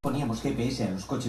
poníamos GPS a los coches.